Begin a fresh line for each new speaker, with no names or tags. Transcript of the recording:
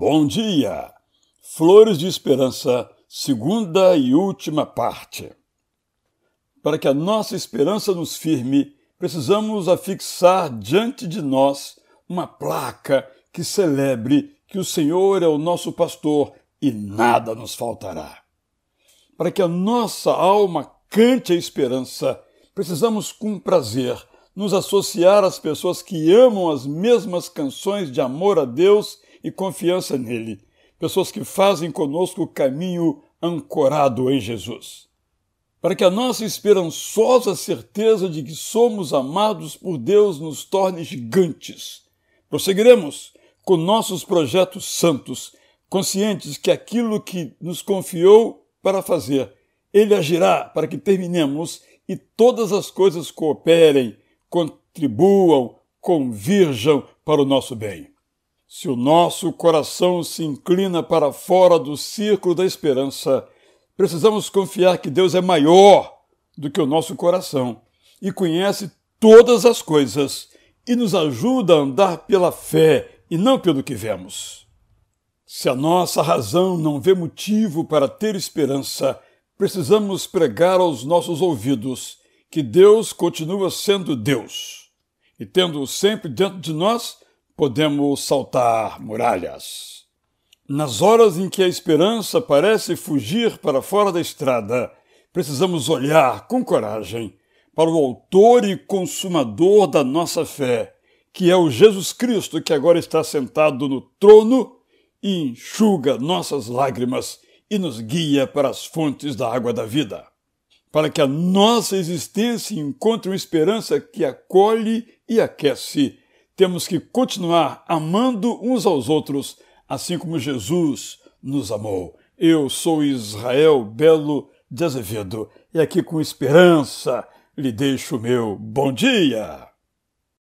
Bom dia! Flores de Esperança, segunda e última parte. Para que a nossa esperança nos firme, precisamos afixar diante de nós uma placa que celebre que o Senhor é o nosso pastor e nada nos faltará. Para que a nossa alma cante a esperança, precisamos com prazer nos associar às pessoas que amam as mesmas canções de amor a Deus e confiança nele, pessoas que fazem conosco o caminho ancorado em Jesus. Para que a nossa esperançosa certeza de que somos amados por Deus nos torne gigantes, prosseguiremos com nossos projetos santos, conscientes que aquilo que nos confiou para fazer, Ele agirá para que terminemos e todas as coisas cooperem, contribuam, convirjam para o nosso bem. Se o nosso coração se inclina para fora do círculo da esperança, precisamos confiar que Deus é maior do que o nosso coração e conhece todas as coisas e nos ajuda a andar pela fé e não pelo que vemos. Se a nossa razão não vê motivo para ter esperança, precisamos pregar aos nossos ouvidos que Deus continua sendo Deus. E tendo-o sempre dentro de nós, podemos saltar muralhas. Nas horas em que a esperança parece fugir para fora da estrada, precisamos olhar com coragem para o Autor e Consumador da nossa fé, que é o Jesus Cristo que agora está sentado no trono e enxuga nossas lágrimas e nos guia para as fontes da água da vida. Para que a nossa existência encontre uma esperança que acolhe e aquece, temos que continuar amando uns aos outros, assim como Jesus nos amou. Eu sou Israel Belo de Azevedo e aqui com esperança lhe deixo o meu bom dia.